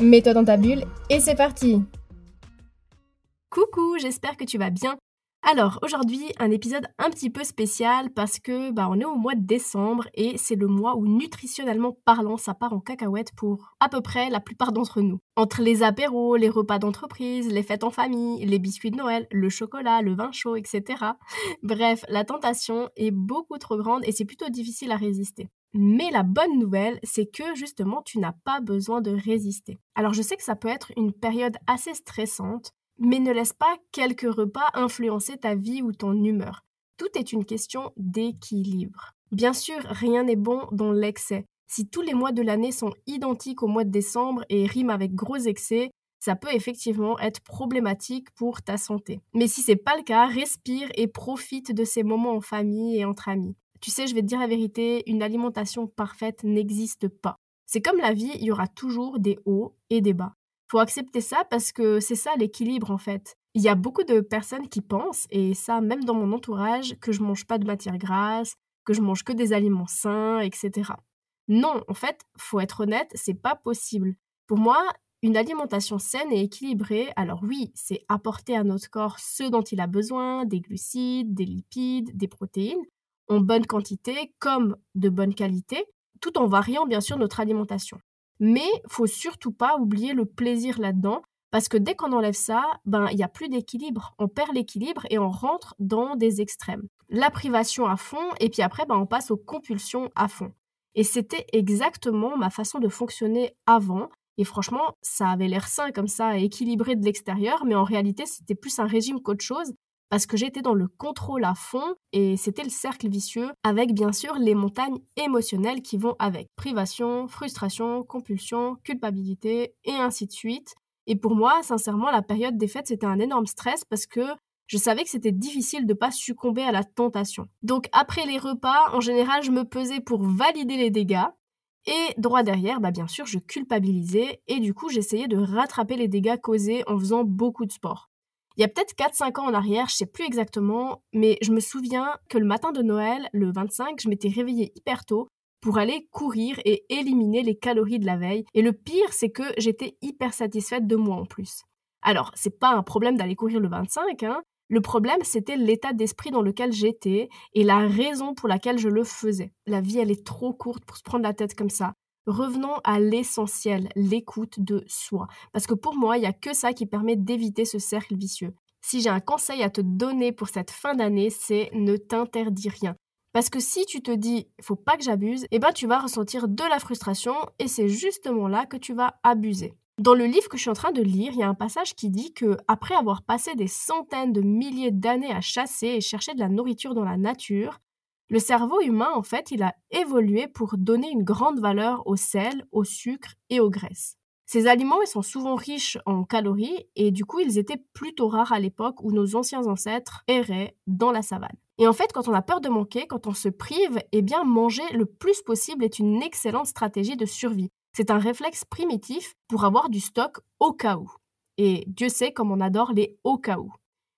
Mets-toi dans ta bulle et c'est parti Coucou, j'espère que tu vas bien. Alors aujourd'hui un épisode un petit peu spécial parce que bah, on est au mois de décembre et c'est le mois où nutritionnellement parlant ça part en cacahuète pour à peu près la plupart d'entre nous. Entre les apéros, les repas d'entreprise, les fêtes en famille, les biscuits de Noël, le chocolat, le vin chaud, etc. Bref, la tentation est beaucoup trop grande et c'est plutôt difficile à résister. Mais la bonne nouvelle, c'est que justement, tu n'as pas besoin de résister. Alors je sais que ça peut être une période assez stressante, mais ne laisse pas quelques repas influencer ta vie ou ton humeur. Tout est une question d'équilibre. Bien sûr, rien n'est bon dans l'excès. Si tous les mois de l'année sont identiques au mois de décembre et riment avec gros excès, ça peut effectivement être problématique pour ta santé. Mais si c'est pas le cas, respire et profite de ces moments en famille et entre amis. Tu sais, je vais te dire la vérité, une alimentation parfaite n'existe pas. C'est comme la vie, il y aura toujours des hauts et des bas. Faut accepter ça parce que c'est ça l'équilibre en fait. Il y a beaucoup de personnes qui pensent, et ça même dans mon entourage, que je mange pas de matière grasse, que je mange que des aliments sains, etc. Non, en fait, faut être honnête, c'est pas possible. Pour moi, une alimentation saine et équilibrée, alors oui, c'est apporter à notre corps ce dont il a besoin, des glucides, des lipides, des protéines, en bonne quantité comme de bonne qualité, tout en variant bien sûr notre alimentation. Mais faut surtout pas oublier le plaisir là-dedans, parce que dès qu'on enlève ça, ben il y a plus d'équilibre, on perd l'équilibre et on rentre dans des extrêmes. La privation à fond et puis après ben on passe aux compulsions à fond. Et c'était exactement ma façon de fonctionner avant. Et franchement, ça avait l'air sain comme ça, équilibré de l'extérieur, mais en réalité, c'était plus un régime qu'autre chose parce que j'étais dans le contrôle à fond et c'était le cercle vicieux avec bien sûr les montagnes émotionnelles qui vont avec privation, frustration, compulsion, culpabilité et ainsi de suite. Et pour moi, sincèrement, la période des fêtes, c'était un énorme stress parce que je savais que c'était difficile de pas succomber à la tentation. Donc après les repas, en général, je me pesais pour valider les dégâts et droit derrière, bah bien sûr, je culpabilisais et du coup, j'essayais de rattraper les dégâts causés en faisant beaucoup de sport. Il y a peut-être 4-5 ans en arrière, je sais plus exactement, mais je me souviens que le matin de Noël, le 25, je m'étais réveillée hyper tôt pour aller courir et éliminer les calories de la veille. Et le pire, c'est que j'étais hyper satisfaite de moi en plus. Alors, c'est pas un problème d'aller courir le 25, hein. Le problème, c'était l'état d'esprit dans lequel j'étais et la raison pour laquelle je le faisais. La vie, elle est trop courte pour se prendre la tête comme ça. Revenons à l'essentiel, l'écoute de soi. Parce que pour moi, il n'y a que ça qui permet d'éviter ce cercle vicieux. Si j'ai un conseil à te donner pour cette fin d'année, c'est ne t'interdis rien. Parce que si tu te dis faut pas que j'abuse, eh ben tu vas ressentir de la frustration et c'est justement là que tu vas abuser. Dans le livre que je suis en train de lire, il y a un passage qui dit que après avoir passé des centaines de milliers d'années à chasser et chercher de la nourriture dans la nature, le cerveau humain, en fait, il a évolué pour donner une grande valeur au sel, au sucre et aux graisses. Ces aliments, sont souvent riches en calories et du coup, ils étaient plutôt rares à l'époque où nos anciens ancêtres erraient dans la savane. Et en fait, quand on a peur de manquer, quand on se prive, eh bien, manger le plus possible est une excellente stratégie de survie. C'est un réflexe primitif pour avoir du stock au cas où. Et Dieu sait comme on adore les au cas où.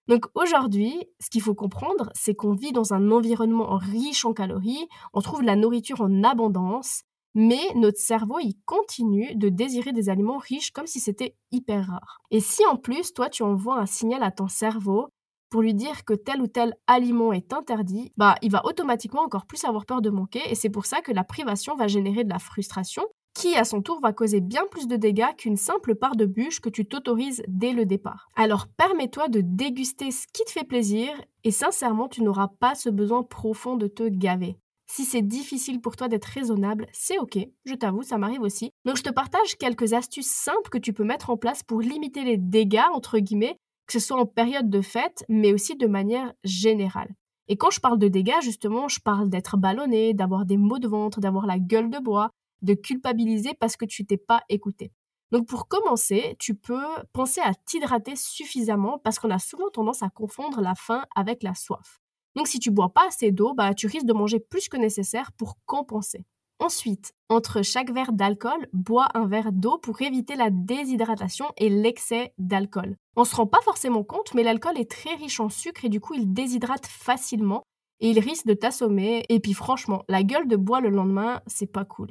Donc aujourd'hui, ce qu'il faut comprendre, c'est qu'on vit dans un environnement riche en calories, on trouve la nourriture en abondance, mais notre cerveau, il continue de désirer des aliments riches comme si c'était hyper rare. Et si en plus, toi, tu envoies un signal à ton cerveau pour lui dire que tel ou tel aliment est interdit, bah, il va automatiquement encore plus avoir peur de manquer et c'est pour ça que la privation va générer de la frustration qui à son tour va causer bien plus de dégâts qu'une simple part de bûche que tu t'autorises dès le départ. Alors permets-toi de déguster ce qui te fait plaisir et sincèrement tu n'auras pas ce besoin profond de te gaver. Si c'est difficile pour toi d'être raisonnable, c'est ok, je t'avoue, ça m'arrive aussi. Donc je te partage quelques astuces simples que tu peux mettre en place pour limiter les dégâts, entre guillemets, que ce soit en période de fête, mais aussi de manière générale. Et quand je parle de dégâts, justement, je parle d'être ballonné, d'avoir des maux de ventre, d'avoir la gueule de bois, de culpabiliser parce que tu t'es pas écouté. Donc pour commencer, tu peux penser à t'hydrater suffisamment parce qu'on a souvent tendance à confondre la faim avec la soif. Donc si tu bois pas assez d'eau, bah, tu risques de manger plus que nécessaire pour compenser. Ensuite, entre chaque verre d'alcool, bois un verre d'eau pour éviter la déshydratation et l'excès d'alcool. On se rend pas forcément compte, mais l'alcool est très riche en sucre et du coup il déshydrate facilement et il risque de t'assommer. Et puis franchement, la gueule de bois le lendemain, c'est pas cool.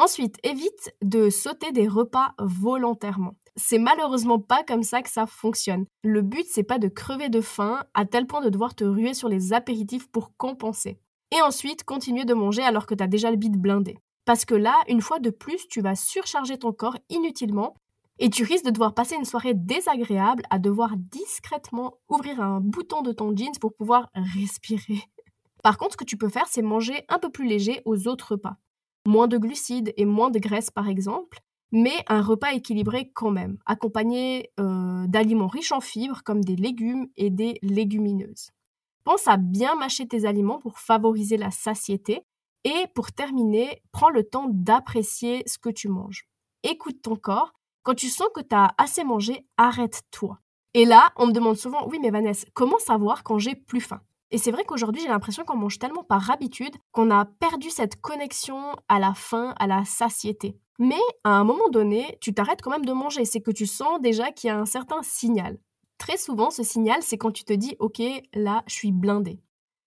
Ensuite, évite de sauter des repas volontairement. C'est malheureusement pas comme ça que ça fonctionne. Le but, c'est pas de crever de faim à tel point de devoir te ruer sur les apéritifs pour compenser. Et ensuite, continuer de manger alors que t'as déjà le bide blindé. Parce que là, une fois de plus, tu vas surcharger ton corps inutilement et tu risques de devoir passer une soirée désagréable à devoir discrètement ouvrir un bouton de ton jeans pour pouvoir respirer. Par contre, ce que tu peux faire, c'est manger un peu plus léger aux autres repas moins de glucides et moins de graisse par exemple, mais un repas équilibré quand même, accompagné euh, d'aliments riches en fibres comme des légumes et des légumineuses. Pense à bien mâcher tes aliments pour favoriser la satiété et pour terminer, prends le temps d'apprécier ce que tu manges. Écoute ton corps. Quand tu sens que tu as assez mangé, arrête-toi. Et là, on me demande souvent, oui mais Vanessa, comment savoir quand j'ai plus faim? Et c'est vrai qu'aujourd'hui, j'ai l'impression qu'on mange tellement par habitude qu'on a perdu cette connexion à la faim, à la satiété. Mais à un moment donné, tu t'arrêtes quand même de manger. C'est que tu sens déjà qu'il y a un certain signal. Très souvent, ce signal, c'est quand tu te dis, OK, là, je suis blindé.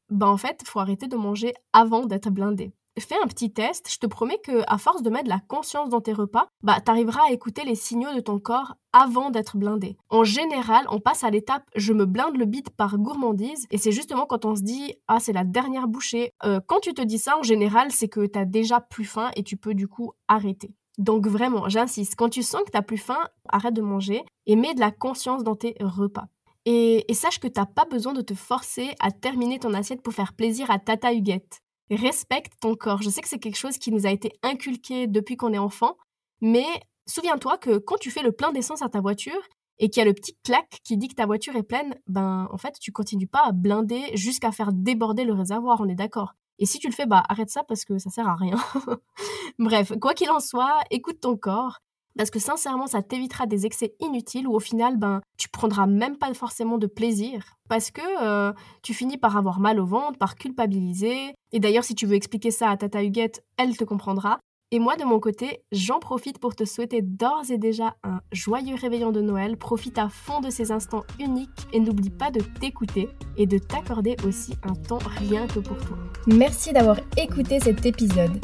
Ben en fait, faut arrêter de manger avant d'être blindé fais un petit test, je te promets que à force de mettre de la conscience dans tes repas, bah arriveras à écouter les signaux de ton corps avant d'être blindé. En général, on passe à l'étape je me blinde le bide par gourmandise et c'est justement quand on se dit ah c'est la dernière bouchée. Euh, quand tu te dis ça en général, c'est que tu as déjà plus faim et tu peux du coup arrêter. Donc vraiment, j'insiste, quand tu sens que tu n'as plus faim, arrête de manger et mets de la conscience dans tes repas. Et, et sache que tu n'as pas besoin de te forcer à terminer ton assiette pour faire plaisir à Tata Huguette respecte ton corps. Je sais que c'est quelque chose qui nous a été inculqué depuis qu'on est enfant, mais souviens-toi que quand tu fais le plein d'essence à ta voiture et qu'il y a le petit clac qui dit que ta voiture est pleine, ben en fait, tu continues pas à blinder jusqu'à faire déborder le réservoir, on est d'accord. Et si tu le fais, bah arrête ça parce que ça sert à rien. Bref, quoi qu'il en soit, écoute ton corps parce que sincèrement, ça t'évitera des excès inutiles où au final, ben, tu prendras même pas forcément de plaisir parce que euh, tu finis par avoir mal au ventre, par culpabiliser. Et d'ailleurs, si tu veux expliquer ça à Tata Huguette, elle te comprendra. Et moi, de mon côté, j'en profite pour te souhaiter d'ores et déjà un joyeux réveillon de Noël. Profite à fond de ces instants uniques et n'oublie pas de t'écouter et de t'accorder aussi un temps rien que pour toi. Merci d'avoir écouté cet épisode.